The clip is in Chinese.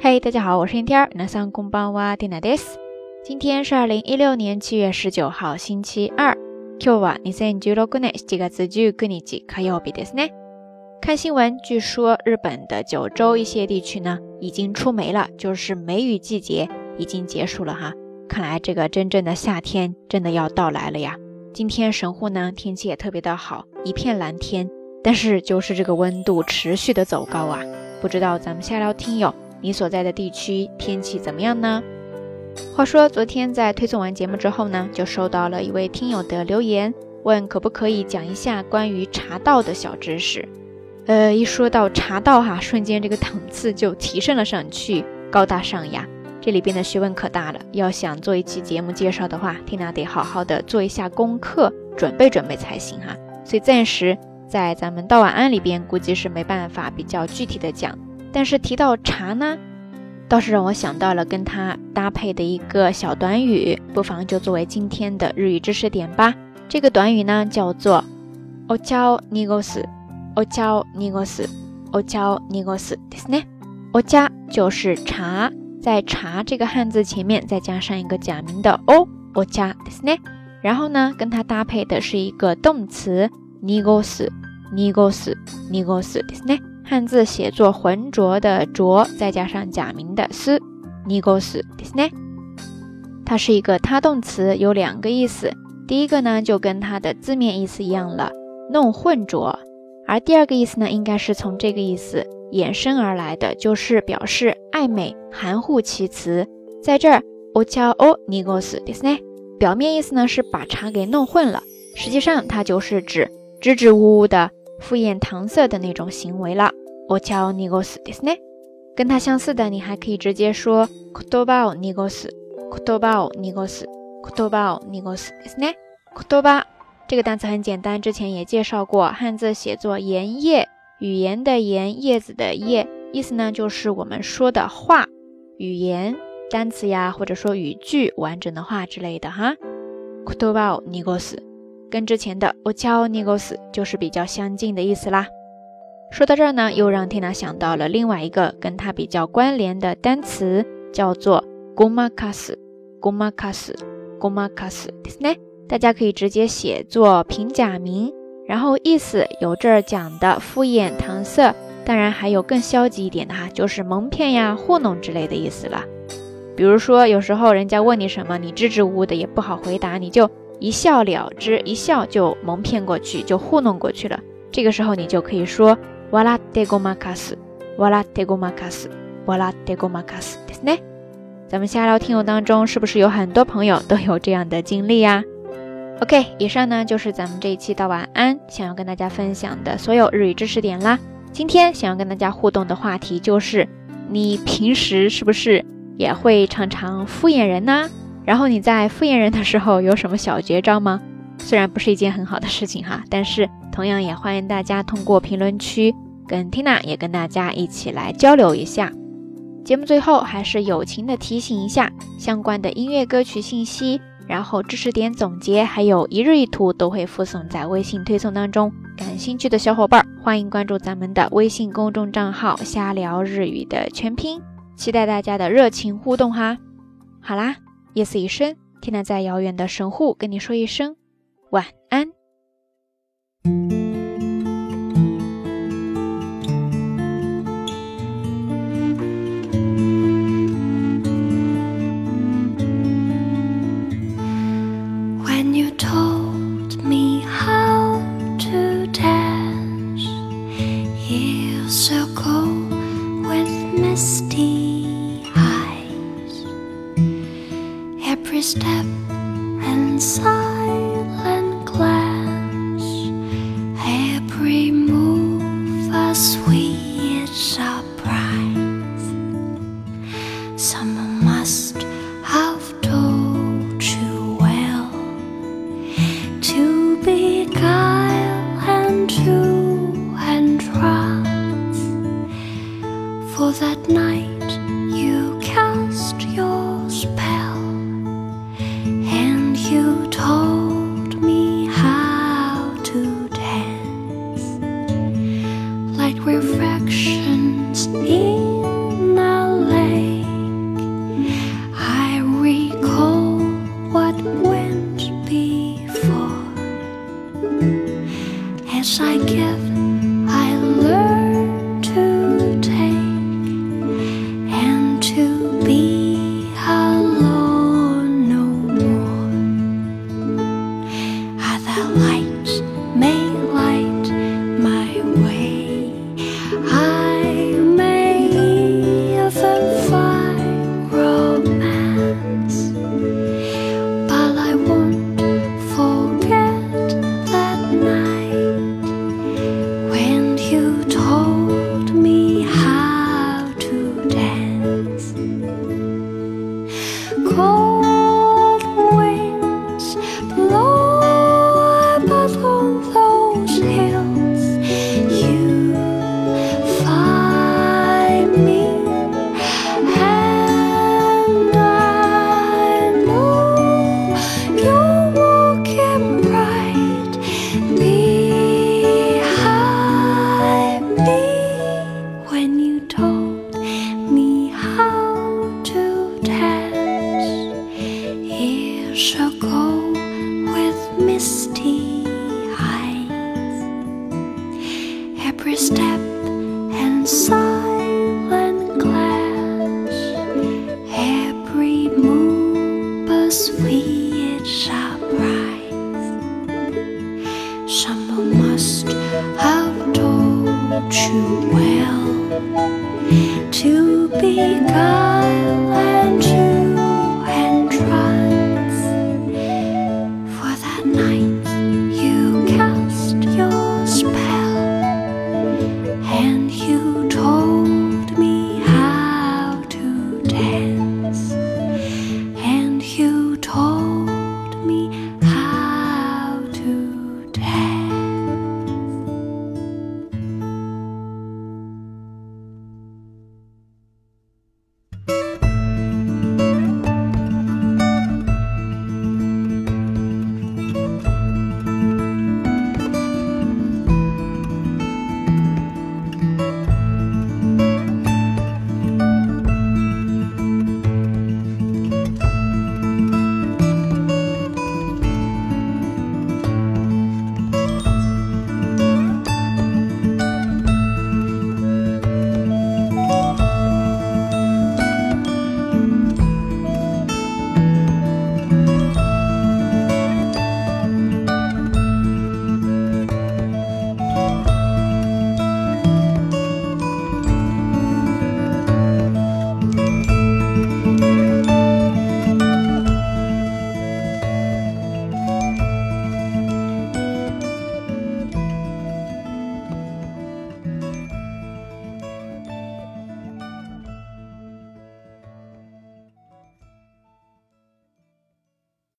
嘿，大家好，我是天天儿。那上公班哇，蒂娜です。今天是二零一六年七月十九号，星期二。今日は二千十六年七月十九日火曜日ですね。看新闻，据说日本的九州一些地区呢已经出梅了，就是梅雨季节已经结束了哈。看来这个真正的夏天真的要到来了呀。今天神户呢天气也特别的好，一片蓝天，但是就是这个温度持续的走高啊。不知道咱们下聊听友。 你所在的地区天气怎么样呢？话说昨天在推送完节目之后呢，就收到了一位听友的留言，问可不可以讲一下关于茶道的小知识。呃，一说到茶道哈，瞬间这个档次就提升了上去，高大上呀。这里边的学问可大了，要想做一期节目介绍的话，听娜得好好的做一下功课，准备准备才行哈。所以暂时在咱们道晚安里边，估计是没办法比较具体的讲。但是提到茶呢，倒是让我想到了跟它搭配的一个小短语，不妨就作为今天的日语知识点吧。这个短语呢叫做“お茶を濁す”，“お茶を濁す”，“お茶を濁す”ですね。お茶就是茶，在茶这个汉字前面再加上一个假名的“お”，お茶ですね。然后呢，跟它搭配的是一个动词“濁す”，濁す，濁すですね。 汉字写作浑浊的浊，再加上假名的思，尼ゴ斯ですね。它是一个他动词，有两个意思。第一个呢，就跟它的字面意思一样了，弄混浊；而第二个意思呢，应该是从这个意思衍生而来的，就是表示暧昧、含糊其辞。在这儿，お茶を尼ゴ斯ですね。表面意思呢是把茶给弄混了，实际上它就是指支支吾吾的。 敷衍搪塞的那种行为了。お茶を濁すですね。跟它相似的，你还可以直接说言葉を濁す。言葉を濁す。言葉を濁すですね。言葉这个单词很简单，之前也介绍过，汉字写作言叶，语言的言，叶子的叶，意思呢就是我们说的话、语言、单词呀，或者说语句、完整的话之类的哈。言葉を濁す。 跟之前的 ochao nigos 就是比较相近的意思啦。说到这儿呢，又让 Tina 想到了另外一个跟它比较关联的单词，叫做 gomakas。gomakas gomakas ですね。大家可以直接写作平假名，然后意思有这儿讲的敷衍搪塞，当然还有更消极一点的哈，就是蒙骗呀、糊弄之类的意思了。比如说，有时候人家问你什么，你支支吾吾的也不好回答，你就。 一笑了之，一笑就蒙骗过去，就糊弄过去了。这个时候你就可以说哇啦德ゴ马卡斯，哇啦德ゴ马卡斯，哇啦德ゴ马卡斯，ですね。咱们下聊听友当中，是不是有很多朋友都有这样的经历呀？OK，以上呢就是咱们这一期到晚安想要跟大家分享的所有日语知识点啦。今天想要跟大家互动的话题就是，你平时是不是也会常常敷衍人呢？ 然后你在敷衍人的时候有什么小绝招吗？虽然不是一件很好的事情哈，但是同样也欢迎大家通过评论区跟 Tina 也跟大家一起来交流一下。节目最后还是友情的提醒一下，相关的音乐歌曲信息，然后知识点总结，还有一日一图都会附送在微信推送当中。感兴趣的小伙伴欢迎关注咱们的微信公众账号“瞎聊日语”的全拼，期待大家的热情互动哈。好啦。夜色已深，天南在遥远的神户跟你说一声晚安。That night you cast your spell and you told me how to dance like reflections in. sweet surprise. Someone must have told you well to be.